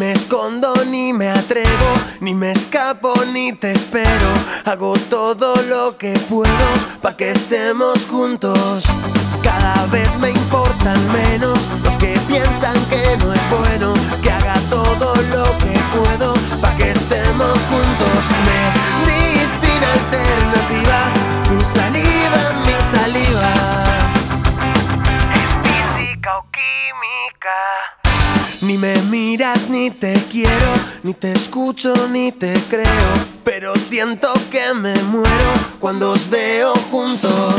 Me escondo ni me atrevo, ni me escapo ni te espero. Hago todo lo que puedo pa' que estemos juntos. Cada vez me importan menos los que piensan que no es bueno. Que haga todo lo que puedo pa' que estemos juntos. Medicina alternativa, tu saliva, mi saliva. Es física o química. Ni me miras ni te quiero, ni te escucho ni te creo. Pero siento que me muero cuando os veo juntos.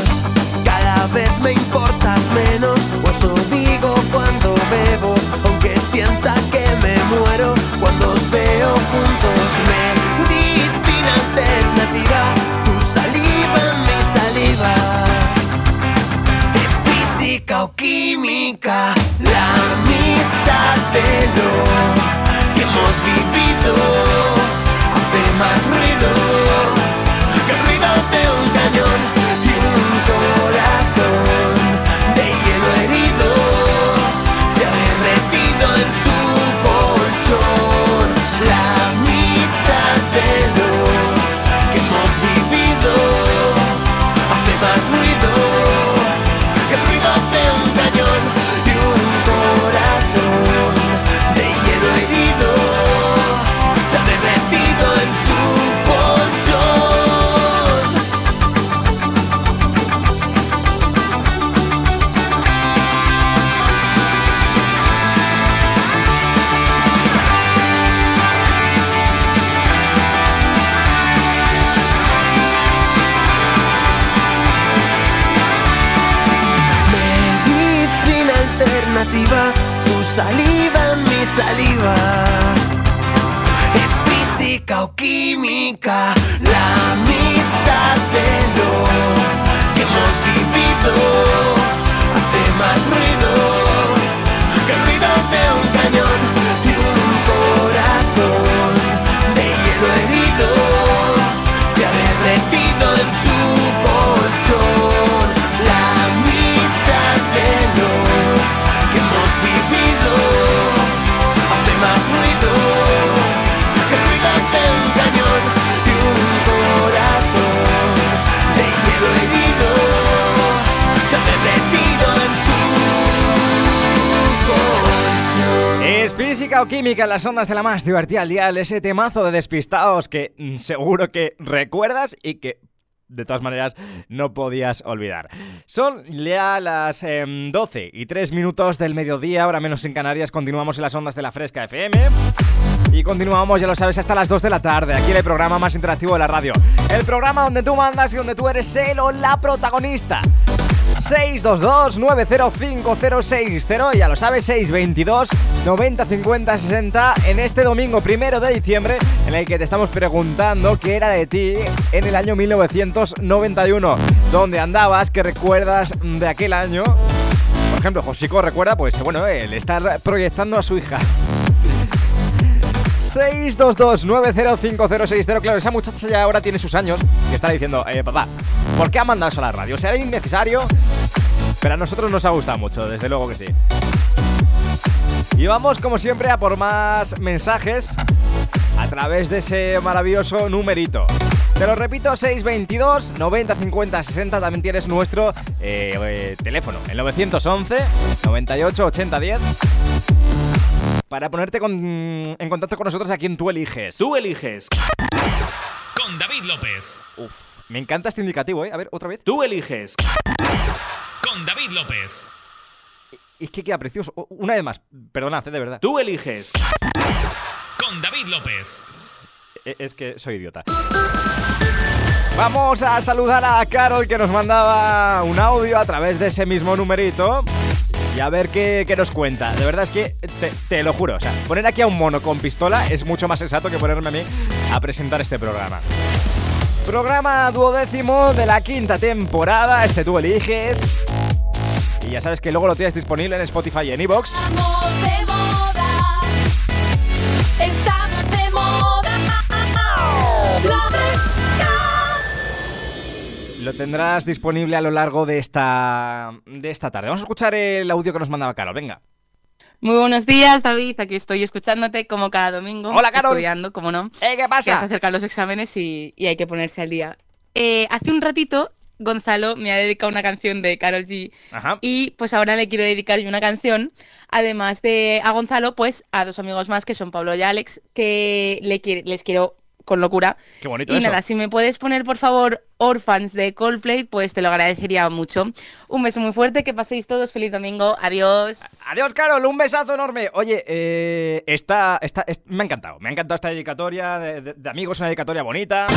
Cada vez me importas menos, o eso digo cuando bebo. Aunque sienta que me muero cuando os veo juntos. Medicina Es física o química en las ondas de la más divertida al día, ese temazo de despistados que mm, seguro que recuerdas y que de todas maneras no podías olvidar. Son ya las em, 12 y 3 minutos del mediodía, ahora menos en Canarias, continuamos en las ondas de la Fresca FM. Y continuamos, ya lo sabes, hasta las 2 de la tarde, aquí en el programa más interactivo de la radio. El programa donde tú mandas y donde tú eres el o la protagonista. 622-905060, ya lo sabes, 622 90 50 60 en este domingo primero de diciembre en el que te estamos preguntando qué era de ti en el año 1991. ¿Dónde andabas? ¿Qué recuerdas de aquel año? Por ejemplo, Josico recuerda, pues bueno, el estar proyectando a su hija. 622-905060. Claro, esa muchacha ya ahora tiene sus años y está diciendo, eh, papá, ¿por qué ha mandado eso a la radio? ¿Será innecesario? Pero a nosotros nos ha gustado mucho, desde luego que sí. Y vamos, como siempre, a por más mensajes a través de ese maravilloso numerito. Te lo repito, 622 90 50 60. También tienes nuestro eh, eh, teléfono, el 911 98 80 10. Para ponerte con- en contacto con nosotros a quien tú eliges. Tú eliges. Con David López. Uf, me encanta este indicativo, ¿eh? A ver, otra vez. Tú eliges. Con David López. Es que queda precioso. Una vez más, perdonad, eh, de verdad. Tú eliges. Con David López. E- Es que soy idiota. Vamos a saludar a Carol que nos mandaba un audio a través de ese mismo numerito. Y a ver qué, qué nos cuenta. De verdad es que te, lo juro, o sea, poner aquí a un mono con pistola es mucho más sensato que ponerme a mí a presentar este programa. Programa duodécimo de la quinta temporada, este tú eliges. Y ya sabes que luego lo tienes disponible en Spotify y en Evox. Estamos de moda. Estamos Lo tendrás disponible a lo largo de esta, de esta tarde. Vamos a escuchar el audio que nos mandaba Carol, venga. Muy buenos días, David. Aquí estoy escuchándote como cada domingo. Hola, Carol. Estudiando, como no. ¡Eh, qué Que se pasa! acercan los exámenes y, y hay que ponerse al día. Eh, hace un ratito, Gonzalo me ha dedicado una canción de Carol G. Ajá. Y pues ahora le quiero dedicar yo una canción. Además de a Gonzalo, pues a dos amigos más que son Pablo y Alex, que le les quiero con locura. Qué bonito Y eso. nada, si me puedes poner por favor Orphans de Coldplay, pues te lo agradecería mucho. Un beso muy fuerte, que paséis todos feliz domingo. Adiós. Adiós, Carol, un besazo enorme. Oye, eh, esta, esta, est- me ha encantado. Me ha encantado esta dedicatoria de, de- de amigos, una dedicatoria bonita.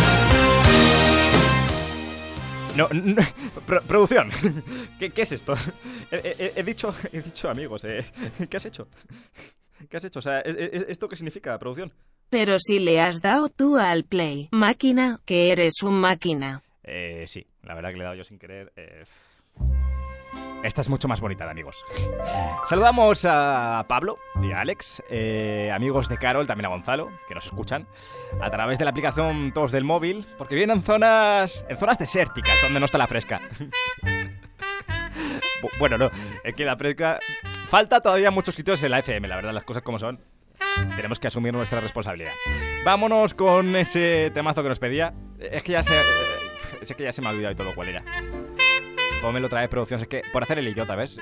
No, no, pro- producción. ¿Qué, qué es esto? He, he- he dicho, he dicho amigos. eh. ¿Qué has hecho? ¿Qué has hecho? O sea, ¿es- es- ¿esto qué significa, producción? Pero si le has dado tú al play, máquina, que eres un máquina. Eh, sí, la verdad que le he dado yo sin querer. eh. Esta es mucho más bonita amigos. Saludamos a Pablo y a Alex, eh, amigos de Carol, también a Gonzalo, que nos escuchan a través de la aplicación Todos del móvil, porque vienen en zonas, en zonas desérticas donde no está la fresca. Bu- bueno, no, es que la fresca falta todavía muchos sitios en la FM, la verdad, las cosas como son. Tenemos que asumir nuestra responsabilidad. Vámonos con ese temazo que nos pedía. Es que ya se. Es que ya se me ha olvidado y todo cuál era. Pónmelo otra vez, producción. Es que por hacer el idiota, ¿ves?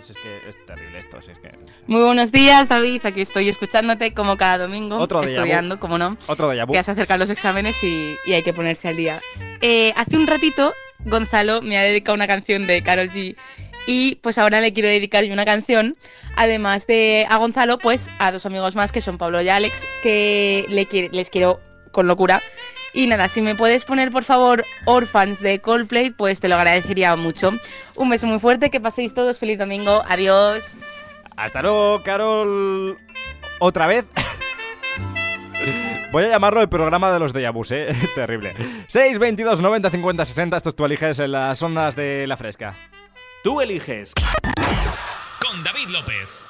Es, que es terrible esto. Es que. Muy buenos días, David. Aquí estoy escuchándote como cada domingo. Otro vu. estudiando, como no. Otro de. Que se acercan los exámenes y, y hay que ponerse al día. Eh, hace un ratito, Gonzalo me ha dedicado una canción de Carol G. Y pues ahora le quiero dedicar yo una canción. Además de a Gonzalo, pues a dos amigos más que son Pablo y Alex, que les quiero con locura. Y nada, si me puedes poner por favor Orphans de Coldplay, pues te lo agradecería mucho. Un beso muy fuerte, que paséis todos feliz domingo. Adiós. Hasta luego, Carol. Otra vez. Voy a llamarlo el programa de los vus, ¿eh? Terrible. 6, 22, 90, 50, 60. Esto es tú en las ondas de la fresca. Tú eliges. Con David López.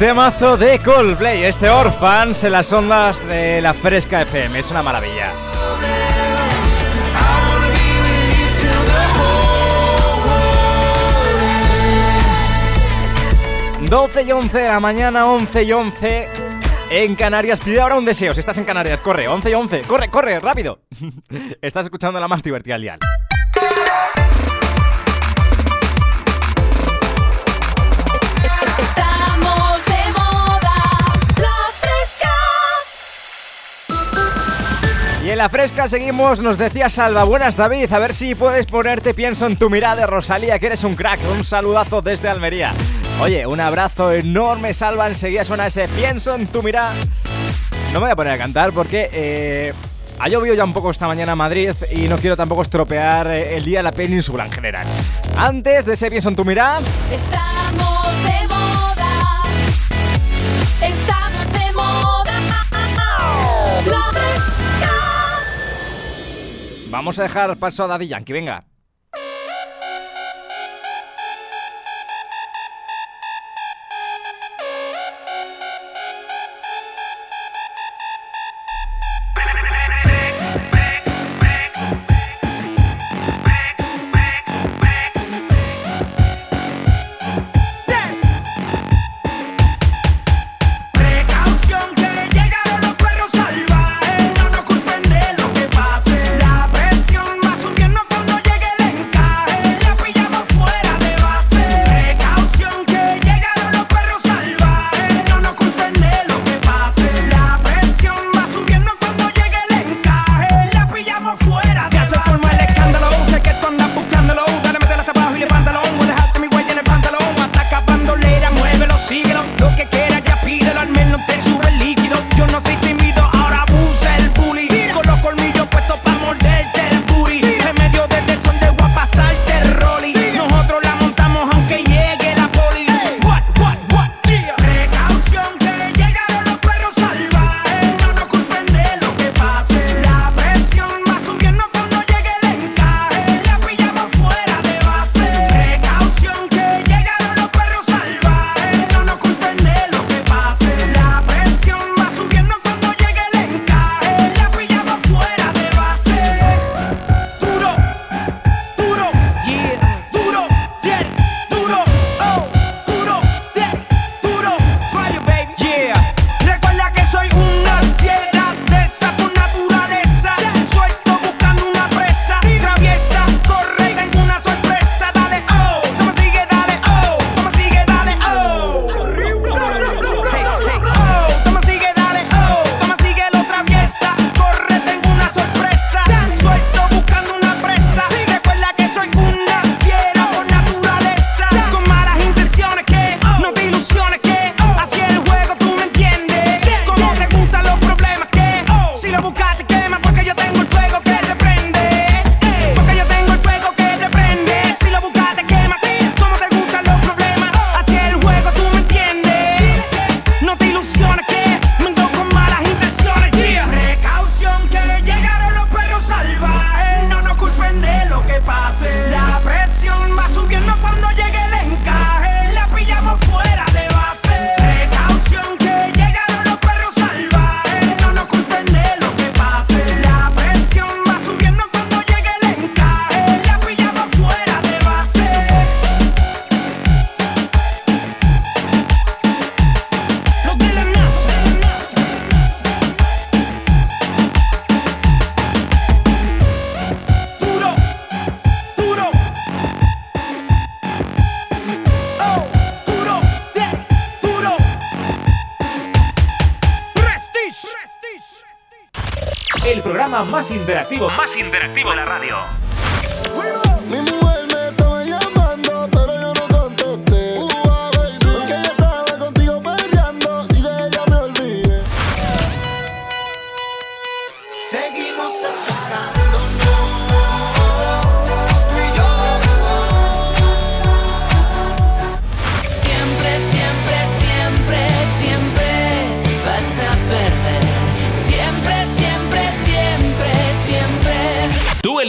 temazo de Coldplay, este Orphans en las ondas de la Fresca FM, es una maravilla. ...12 y 11 de la mañana, 11 y 11... ...en Canarias, pide ahora un deseo... ...si estás en Canarias, corre, 11 y 11... ...corre, corre, rápido... ...estás escuchando la más divertida al dial... la fresca seguimos, nos decía Salva, buenas David, a ver si puedes ponerte pienso en tu mirada de Rosalía, que eres un crack, un saludazo desde Almería. Oye, un abrazo enorme Salva, enseguida suena ese pienso en tu mirada. No me voy a poner a cantar porque eh, ha llovido ya un poco esta mañana Madrid y no quiero tampoco estropear eh, el día de la península en general. Antes de ese pienso en tu mirada... Estamos de moda. Estamos Vamos a dejar paso a Daddy Yankee, venga.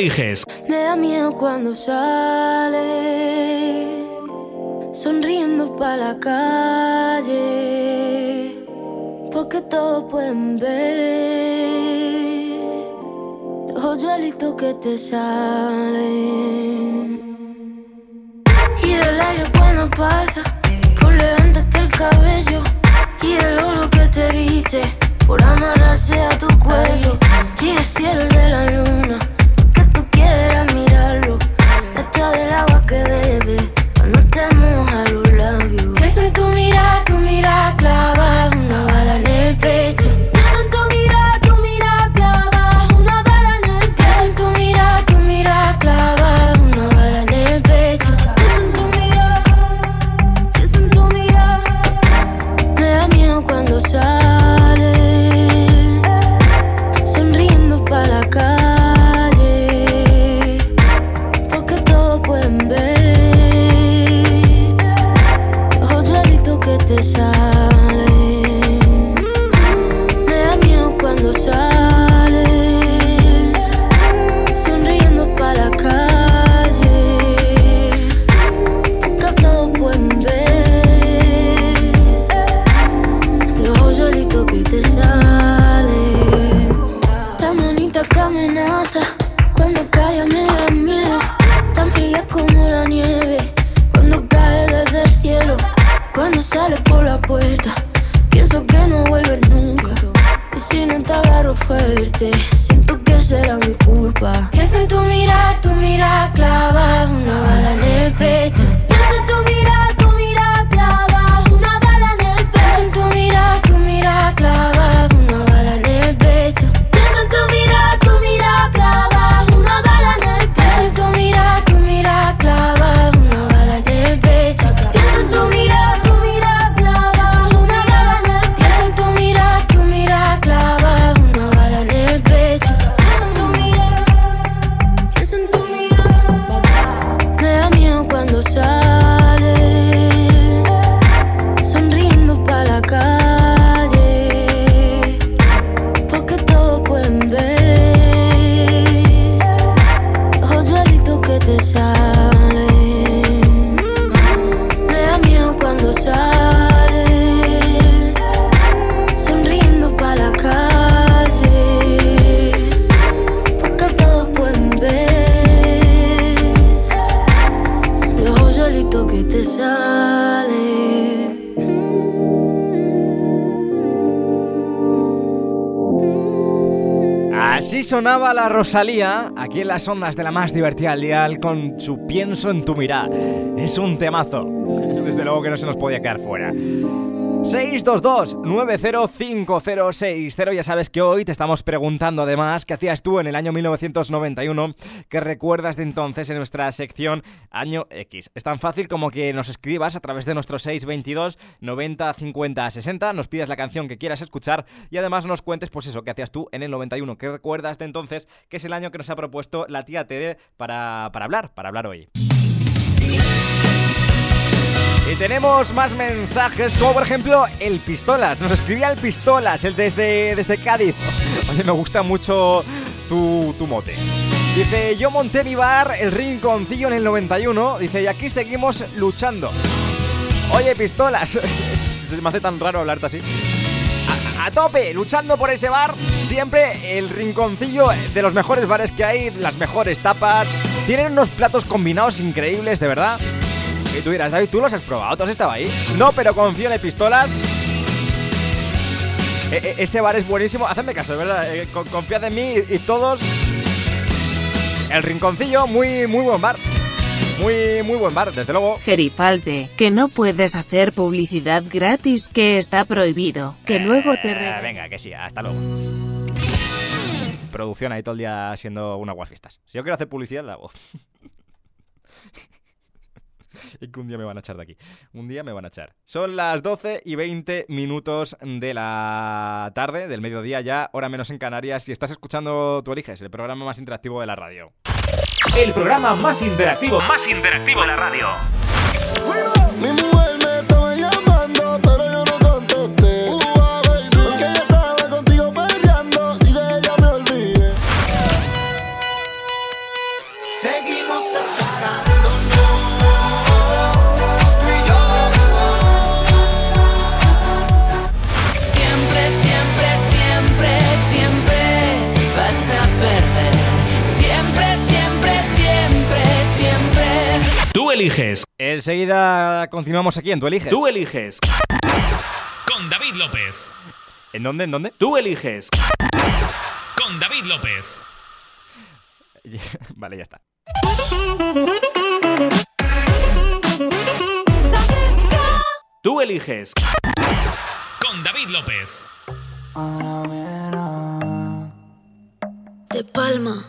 Me da miedo cuando sale sonriendo para la calle, porque todos pueden ver los hoyuelitos que te salen. Y el aire cuando pasa, por levantarte el cabello, y el oro que te viste, por amarrarse a tu cuello, y el cielo de la luna sonaba la Rosalía, aquí en las ondas de la más divertida al dial, con su pienso en tu mirada. Es un temazo. Desde luego que no se nos podía quedar fuera. 622-905060. Ya sabes que hoy te estamos preguntando además qué hacías tú en el año 1991, qué recuerdas de entonces en nuestra sección Año X. Es tan fácil como que nos escribas a través de nuestro 622 90 50 60, nos pidas la canción que quieras escuchar y además nos cuentes pues eso, qué hacías tú en el 91, qué recuerdas de entonces, que es el año que nos ha propuesto la tía Tere para, para hablar, para hablar hoy. Y tenemos más mensajes, como por ejemplo el Pistolas. Nos escribía el Pistolas, el desde, desde Cádiz. Oye, me gusta mucho tu, tu mote. Dice, yo monté mi bar, el Rinconcillo, en el 91. Dice, y aquí seguimos luchando. Oye, Pistolas. Se me hace tan raro hablarte así. A, a tope, luchando por ese bar. Siempre el rinconcillo de los mejores bares que hay, las mejores tapas. Tienen unos platos combinados increíbles, de verdad. Y tú dirás, David, ¿tú los has probado? ¿Tú has estado ahí? No, pero confío en Pistolas. E- e- ese bar es buenísimo. Hacedme caso, de verdad. eh, con- confiad en mí y, y todos. El rinconcillo, muy, muy buen bar. Muy, muy buen bar, desde luego. Gerifalte, que no puedes hacer publicidad gratis que está prohibido, que luego te Eh, venga, que sí, hasta luego. producción ahí todo el día siendo una guafiestas. Si yo quiero hacer publicidad, la hago. Es que un día me van a echar de aquí. Un día me van a echar. Son las 12 y 20 minutos de la tarde, del mediodía ya, hora menos en Canarias. Y estás escuchando Tú Eliges, el programa más interactivo de la radio. El programa más interactivo, más interactivo de la radio. Mi mujer me estaba llamando, pero yo no contesté. Eliges. Enseguida continuamos aquí en Tú Eliges. Tú eliges. Con David López. ¿En dónde? ¿En dónde? Tú eliges. Con David López. vale, ya está. Tú eliges. Con David López. De palma.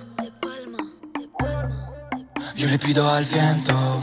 Yo le pido al viento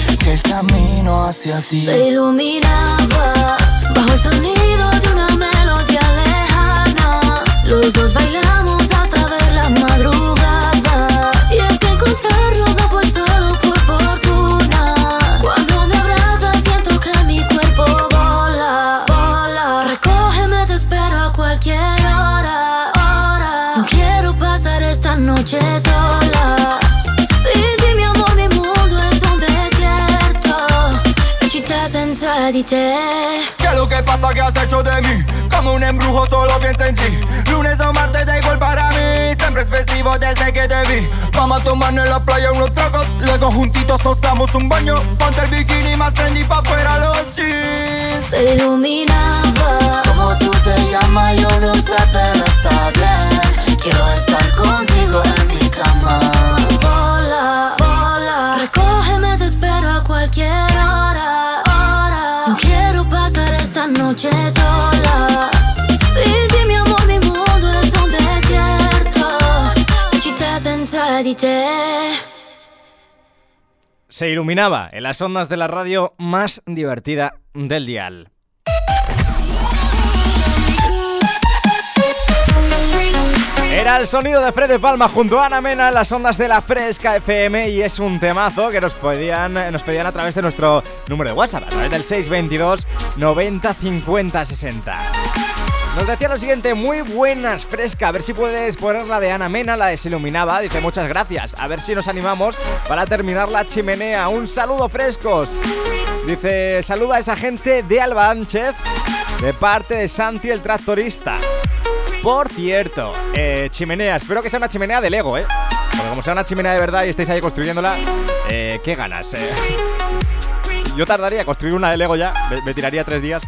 el camino hacia ti Se iluminaba bajo el sonido de una melodía lejana. Los dos bailamos hasta ver la madrugada. Y es que encontrarnos lo que has hecho de mí? Como un embrujo solo pienso en ti. Lunes o martes da igual para mí. Siempre es festivo desde que te vi. Vamos a tomarnos en la playa unos tragos. Luego juntitos nos damos un baño. Ponte el bikini más trendy pa' fuera los jeans. Se iluminaba. Como tú te llamas yo Se iluminaba en las ondas de la radio más divertida del dial. Era el sonido de Fred de Palma junto a Ana Mena en las ondas de la Fresca FM y es un temazo que nos pedían, nos pedían a través de nuestro número de WhatsApp, a través del 622 90 50 60. Nos decía lo siguiente, muy buenas Fresca, a ver si puedes poner la de Ana Mena, la de Se Iluminaba, dice muchas gracias, a ver si nos animamos para terminar la chimenea, un saludo frescos. Dice, saluda a esa gente de Alba Ánchez, de parte de Santi el tractorista. Por cierto, eh, chimenea, espero que sea una chimenea de Lego, ¿eh? Porque como sea una chimenea de verdad y estéis ahí construyéndola, eh, qué ganas, eh. Yo tardaría en construir una de Lego ya, me tiraría tres días.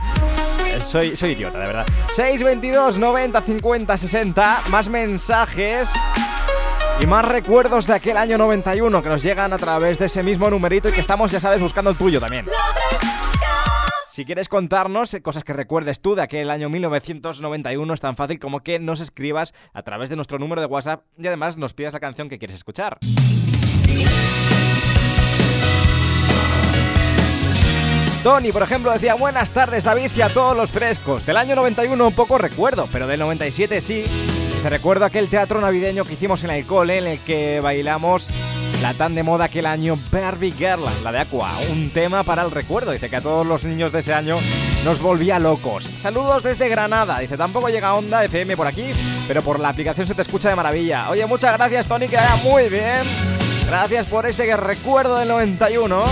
Soy, soy idiota, de verdad. 622 90 50 60, más mensajes. Y más recuerdos de aquel año 91 que nos llegan a través de ese mismo numerito y que estamos, ya sabes, buscando el tuyo también. Si quieres contarnos cosas que recuerdes tú de aquel año 1991, es tan fácil como que nos escribas a través de nuestro número de WhatsApp y además nos pidas la canción que quieres escuchar. Tony, por ejemplo, decía Buenas tardes David y a todos los frescos. Del año 91 un poco recuerdo, pero del 97 sí. Te recuerdo aquel teatro navideño que hicimos en el cole en el que bailamos la tan de moda aquel año Barbie Girl, la de Aqua. Un tema para el recuerdo. Dice que a todos los niños de ese año nos volvía locos. Saludos desde Granada. Dice, tampoco llega Onda FM por aquí, pero por la aplicación se te escucha de maravilla. Oye, muchas gracias Tony, que vaya muy bien. Gracias por ese recuerdo del 91.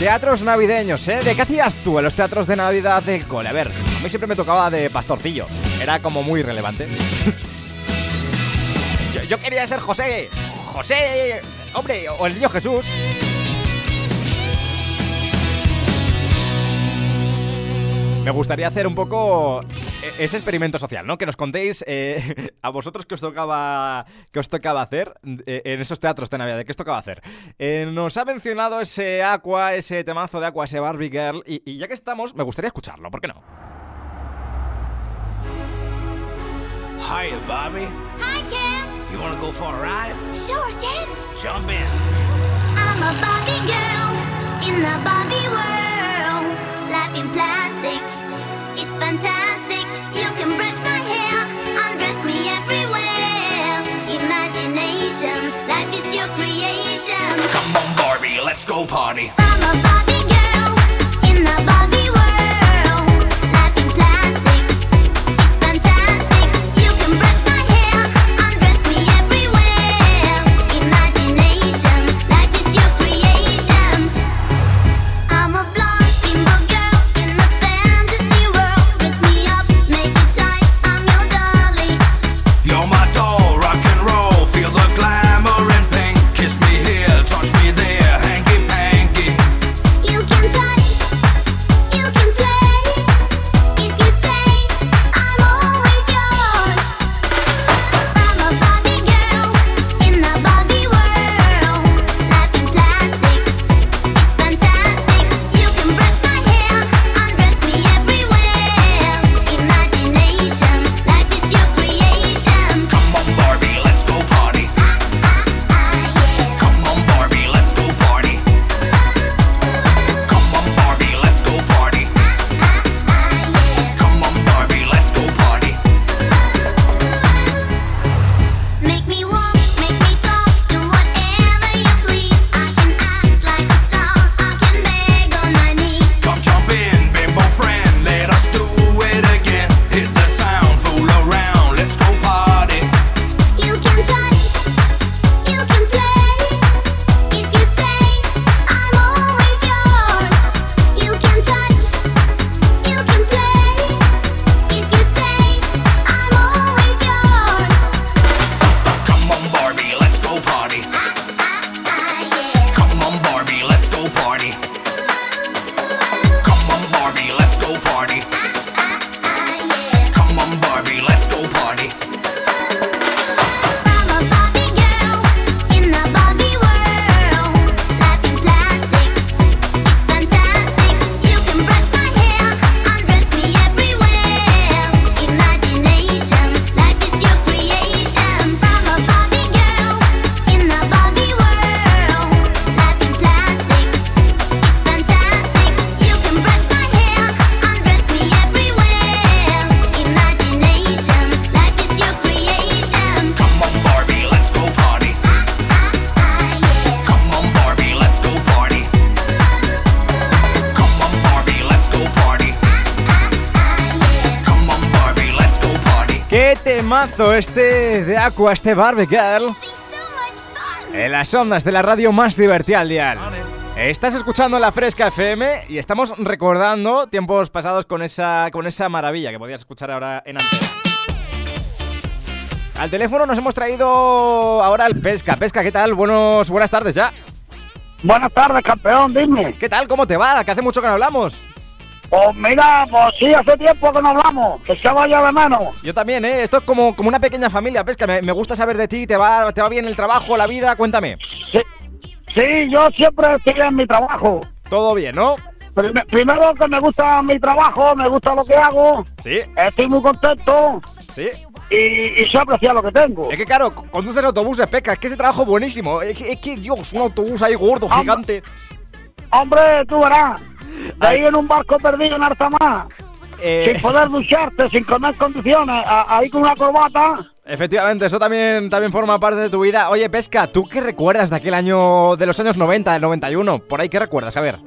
Teatros navideños, ¿eh? ¿De qué hacías tú en los teatros de Navidad del cole? A ver, a mí siempre me tocaba de pastorcillo. Era como muy relevante. yo, yo quería ser José. José, hombre, o el niño Jesús. Me gustaría hacer un poco ese experimento social, ¿no? Que nos contéis eh, a vosotros qué os tocaba, qué os tocaba hacer eh, en esos teatros de Navidad, qué os tocaba hacer. Eh, nos ha mencionado ese Aqua, ese temazo de Aqua, ese Barbie Girl, y, y ya que estamos, me gustaría escucharlo, ¿por qué no? Hiya, Bobby. Hi, Ken. You want to go for a ride? Sure, Ken. Jump in. I'm a Barbie girl in the Barbie world. Life in plastic, it's fantastic. Let's go party. Temazo este de Aqua, este Barbie Girl! En las ondas de la radio más divertida al dial. Estás escuchando la Fresca FM y estamos recordando tiempos pasados con esa, con esa maravilla que podías escuchar ahora en antena. Al teléfono nos hemos traído ahora el Pesca. Pesca, ¿qué tal? Buenos, buenas tardes ya. Buenas tardes, campeón, dime. ¿Qué tal? ¿Cómo te va? Que hace mucho que no hablamos. Pues mira, pues sí, hace tiempo que no hablamos, que se vaya de menos. Yo también, ¿eh? Esto es como, como una pequeña familia, Pesca. Me, me gusta saber de ti, ¿te va, ¿te va bien el trabajo, la vida? Cuéntame. Sí, sí, yo siempre estoy en mi trabajo. Todo bien, ¿no? Prim- primero que me gusta mi trabajo, me gusta lo que hago, Sí, estoy muy contento sí. y, y sé apreciar lo que tengo. Es que claro, conduces autobuses, Pesca. Es que ese trabajo es buenísimo. Es que, es que, Dios, un autobús ahí gordo, Hombre. gigante. Hombre, tú verás, de ahí en un barco perdido en Artamar, Eh, sin poder ducharte, sin comer condiciones, ahí con una corbata. Efectivamente, eso también, también forma parte de tu vida. Oye, Pesca, ¿tú qué recuerdas de aquel año, de los años 90, del 91? Por ahí, ¿qué recuerdas? A ver.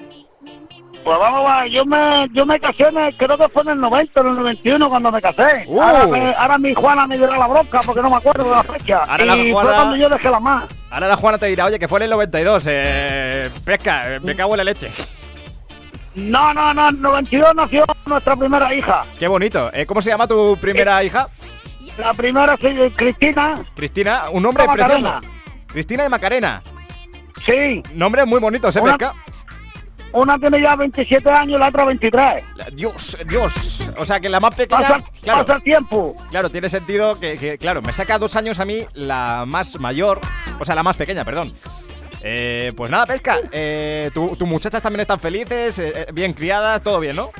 Pues vamos a ver, yo me, yo me casé, en el- creo que fue en el 90, en el 91 cuando me casé. Uh. Ahora, me- ahora mi Juana me dirá la bronca porque no me acuerdo de la fecha. Ahora la y Juana- fue cuando yo dejé la más. Ahora la Juana te dirá, oye, que fue en el 92. Eh, Pesca, eh, me cago en la leche. No, no, no, en el 92 nació nuestra primera hija. Qué bonito. Eh, ¿Cómo se llama tu primera hija? La primera sí, Cristina. Cristina, un nombre Macarena. precioso. Cristina y Macarena. Sí, Nombres muy bonitos, ¿eh, Una- Pesca? una tiene ya 27 años la otra 23. Dios, Dios. O sea, que la más pequeña... Pasa, claro, pasa el tiempo. claro, tiene sentido que, que, claro, me saca dos años a mí la más mayor, o sea, la más pequeña, perdón. Eh, pues nada, Pesca, eh, tu- tus muchachas también están felices, eh, eh, bien criadas, todo bien, ¿no?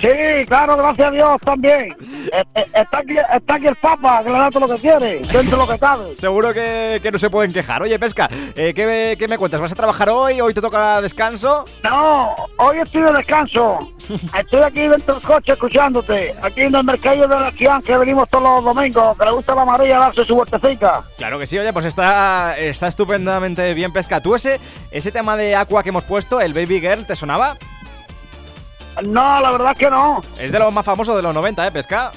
Sí, claro, gracias a Dios también. Eh, eh, Está aquí, está aquí el Papa, que le da todo lo que quiere, dentro de lo que cabe. Seguro que, que no se pueden quejar. Oye, Pesca, eh, ¿qué, me- qué me cuentas? ¿Vas a trabajar hoy? ¿Hoy te toca descanso? No, hoy estoy de descanso. Estoy aquí dentro del coche escuchándote. Aquí en el mercado de la Esquián, que venimos todos los domingos, que le gusta la María darse su vueltecita. Claro que sí, oye, pues está, está estupendamente bien, Pesca. ¿Tú ese, ese tema de Aqua que hemos puesto, el Baby Girl, te sonaba? No, la verdad es que no. Es de los más famosos de los 90, ¿eh, Pesca?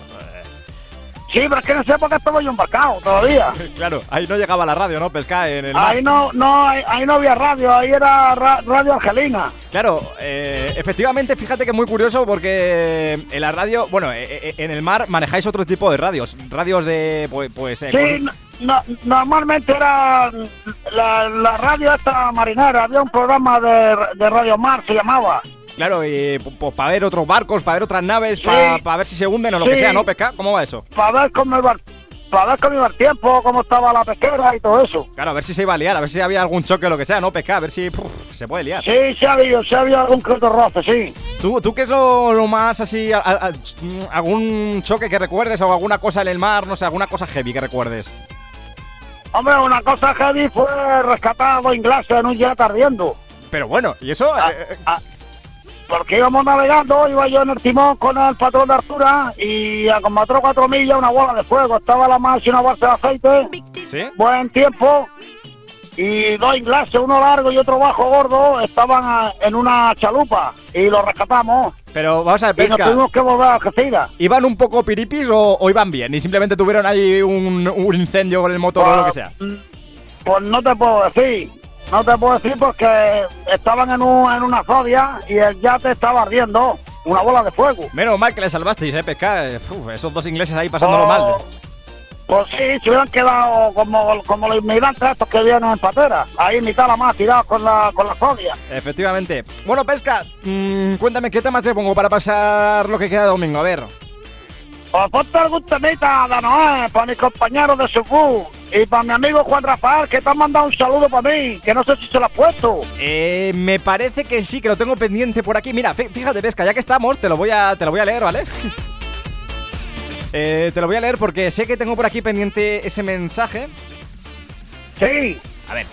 Sí, pero es que no sé por qué estaba yo embarcado todavía. Claro, ahí no llegaba la radio, ¿no? Pesca en el mar. Ahí no, no, ahí, ahí no había radio, ahí era ra- Radio Argelina. Claro, eh, efectivamente, fíjate que es muy curioso porque en la radio, bueno, eh, eh, en el mar manejáis otro tipo de radios. Radios de, pues, pues eh, Sí, cosas- no- no- normalmente era la, la radio esta marinera, había un programa de, de Radio Mar, se llamaba. Claro, y pues para ver otros barcos, para ver otras naves, para ver si se hunden o lo que Sí. sea, ¿no, Pesca? ¿Cómo va eso? Para ver cómo iba, para ver cómo iba el tiempo, cómo estaba la pesquera y todo eso. Claro, a ver si se iba a liar, a ver si había algún choque o lo que sea, ¿no, Pesca? A ver si puf, se puede liar. Sí, se ha habido, se ha habido algún otro roce, sí. ¿Tú, ¿Tú qué es lo, lo más así, a- a- algún choque que recuerdes o alguna cosa en el mar, no sé, alguna cosa heavy que recuerdes? Hombre, una cosa heavy fue rescatar a dos ingleses en un jet ardiendo. Pero bueno, ¿y eso? Ah, Eh, eh, ah, porque íbamos navegando, iba yo en el timón con el patrón de Artura y a como cuatro millas una bola de fuego. Estaba la más y una bolsa de aceite. ¿Sí? Buen tiempo. Y dos ingleses, uno largo y otro bajo gordo, estaban en una chalupa y los rescatamos. Pero vamos a ver, Y nos Pesca. tuvimos que volver a Algeciras. ¿Iban un poco piripis o, o iban bien? Y simplemente tuvieron ahí un, un incendio con el motor o lo que sea. Pues no te puedo decir. No te puedo decir porque estaban en, un, en una zodia y el yate estaba ardiendo. Una bola de fuego. Menos mal que le salvasteis, eh, Pesca. Eh, uf, esos dos ingleses ahí pasándolo mal. Pues sí, se hubieran quedado como, como los inmigrantes estos que vienen en patera. Ahí mitad la más tirados con la, con la zodia. Efectivamente. Bueno, Pesca, mm, cuéntame qué tema te pongo para pasar lo que queda de domingo. A ver. Pues ponte algún temita, Danoé, para mis compañeros de Subú y para mi amigo Juan Rafael, que te han mandado un saludo para mí, que no sé si se lo has puesto. Eh, me parece que sí, que lo tengo pendiente por aquí. Mira, fí- fíjate, Pesca, ya que estamos, te lo voy a, te lo voy a leer, ¿vale? Eh, te lo voy a leer porque sé que tengo por aquí pendiente ese mensaje. Sí. A ver.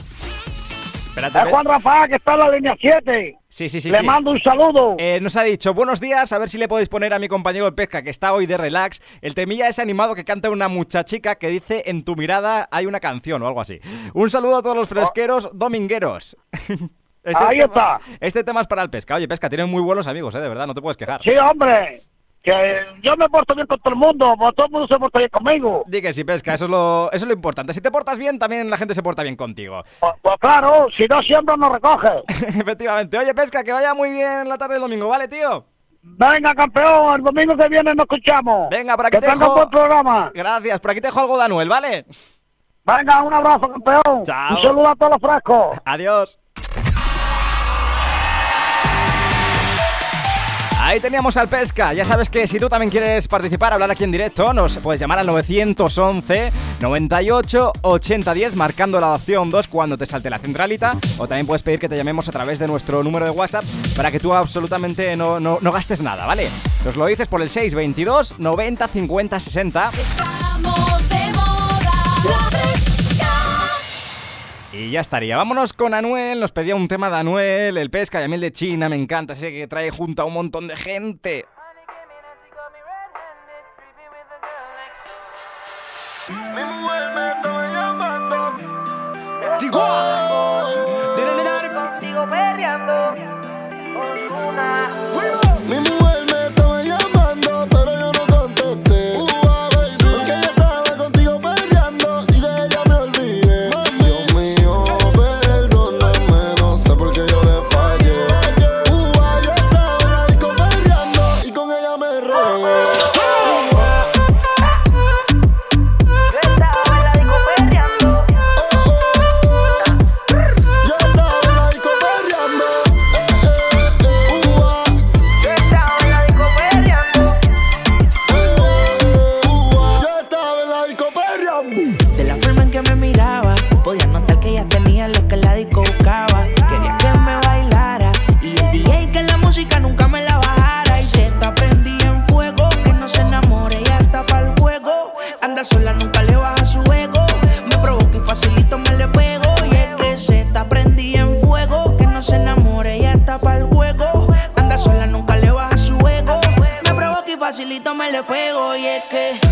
Espérate. Es ve- Juan Rafael, que está en la línea 7. Sí, sí, sí. Le sí. mando un saludo. Eh, nos ha dicho, buenos días, a ver si le podéis poner a mi compañero de pesca que está hoy de relax. El temilla es animado que canta una muchachica que dice en tu mirada hay una canción o algo así. Un saludo a todos los fresqueros domingueros. Este Ahí tema- Este tema es para el pesca. Oye, pesca, tienes muy buenos amigos, eh, de verdad, no te puedes quejar. Sí, hombre. Que yo me porto bien con todo el mundo, pues todo el mundo se porta bien conmigo. Di que sí, pesca, eso es, lo, eso es lo importante. Si te portas bien, también la gente se porta bien contigo. Pues, pues claro, si no siembra no recoge. Efectivamente. Oye, pesca, que vaya muy bien la tarde del domingo, ¿vale, tío? Venga, campeón, el domingo que viene nos escuchamos. Venga, por aquí que te dejo- buen programa. Gracias, por aquí te dejo algo de Anuel, ¿vale? Venga, un abrazo, campeón. Chao. Un saludo a todos los frescos. Adiós. Ahí teníamos al Pesca. Ya sabes que si tú también quieres participar, hablar aquí en directo, nos puedes llamar al 911 98 80 10 marcando la opción 2 cuando te salte la centralita. O también puedes pedir que te llamemos a través de nuestro número de WhatsApp para que tú absolutamente no, no, no gastes nada, ¿vale? Nos lo dices por el 622 90 50 60. Estamos Y ya estaría. Vámonos con Anuel. Nos pedía un tema de Anuel, el pesca y a de China. Me encanta ese que trae junto a un montón de gente. apego y es que.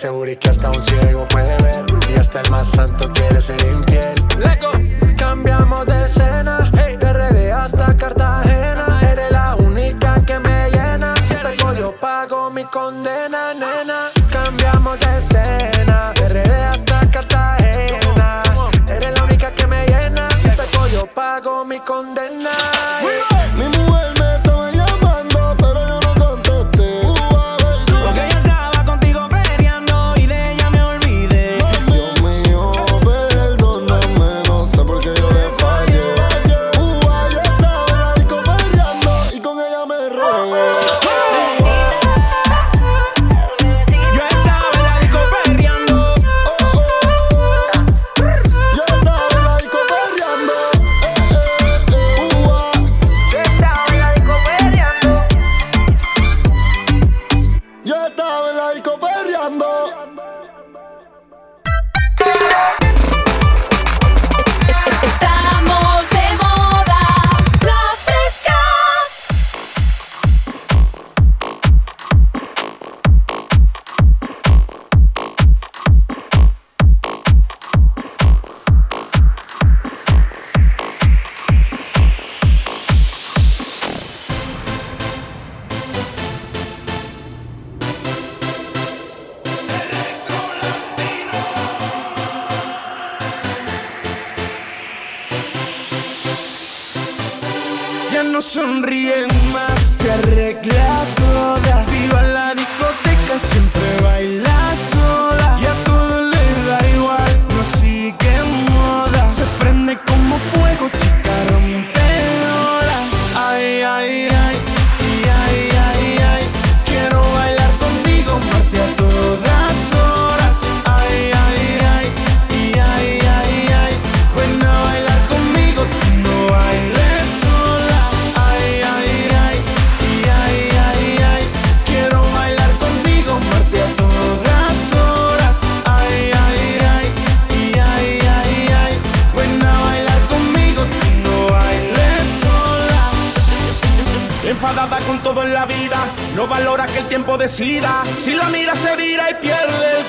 asegure que hasta un ciego puede ver. Y hasta el más santo quiere ser infiel. Cambiamos de escena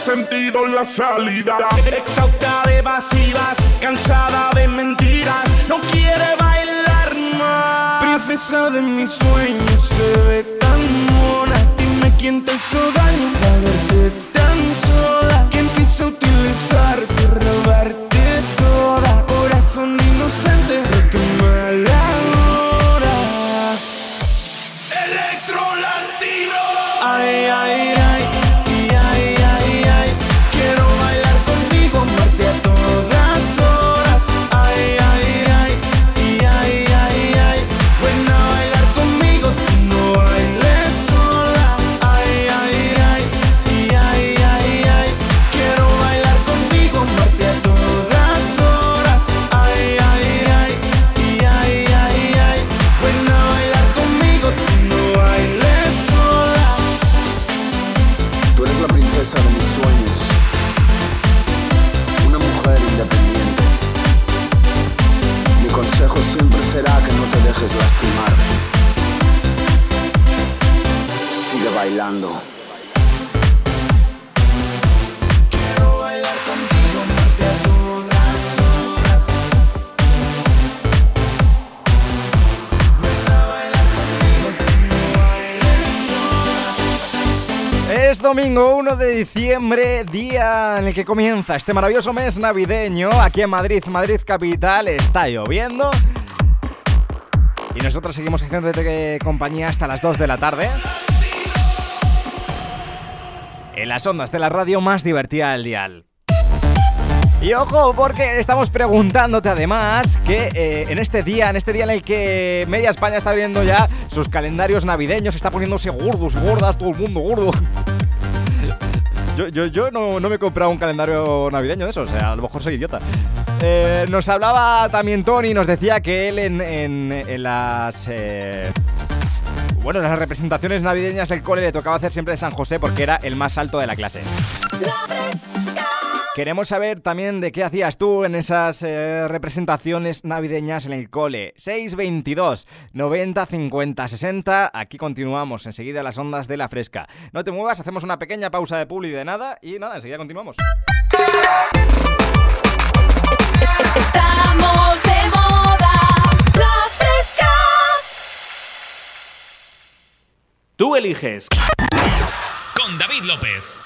sentido en la salida. Exhausta de evasivas, cansada de mentiras, no quiere bailar más. Princesa de mis sueños, se ve tan mona. Dime quién te hizo daño al verte tan sola. ¿Quién quiso utilizarte, robarte toda? Corazón inocente Es domingo 1 de diciembre, día en el que comienza este maravilloso mes navideño. Aquí en Madrid, Madrid capital, está lloviendo. Y nosotros seguimos haciéndote compañía hasta las 2 de la tarde. En las ondas de la radio más divertida del dial. Y ojo, porque estamos preguntándote además que eh, en este día, en este día en el que media España está abriendo ya sus calendarios navideños, está poniéndose gordos, gordas, todo el mundo gordo. Yo, yo, yo no, no me he comprado un calendario navideño de eso, o sea, a lo mejor soy idiota. Eh, nos hablaba también Tony, nos decía que él en, en- las... eh, bueno, en las representaciones navideñas del cole le tocaba hacer siempre de San José porque era el más alto de la clase. Queremos saber también de qué hacías tú en esas eh, representaciones navideñas en el cole. 622 90 50 60. Aquí continuamos enseguida las ondas de la fresca. No te muevas, hacemos una pequeña pausa de publi de nada y nada, enseguida continuamos. Tú eliges. Con David López.